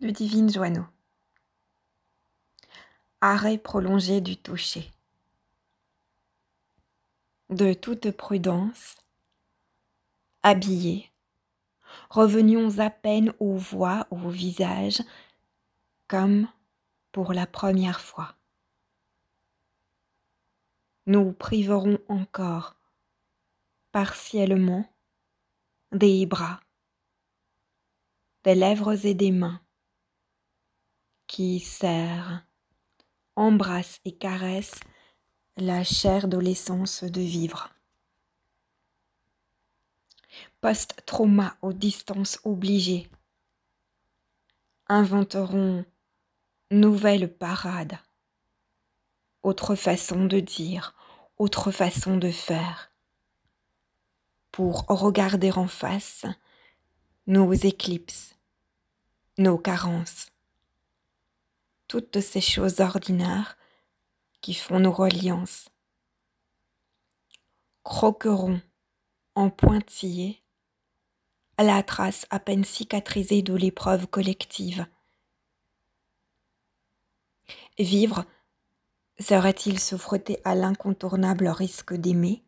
de Divine Joanneau. Arrêt prolongé du toucher. De toute prudence, habillés, revenions à peine aux voix, au visage, comme pour la première fois. Nous priverons encore, partiellement, des bras, des lèvres et des mains qui serrent, embrassent et caressent la chair l'essence de vivre. Post-trauma aux distances obligées inventeront nouvelle parade, autre façon de dire, autre façon de faire, pour regarder en face nos éclipses, nos carences, toutes ces choses ordinaires qui font nos reliances, croqueront en pointillés à la trace à peine cicatrisée de l'épreuve collective. Vivre serait-il se frotter à l'incontournable risque d'aimer?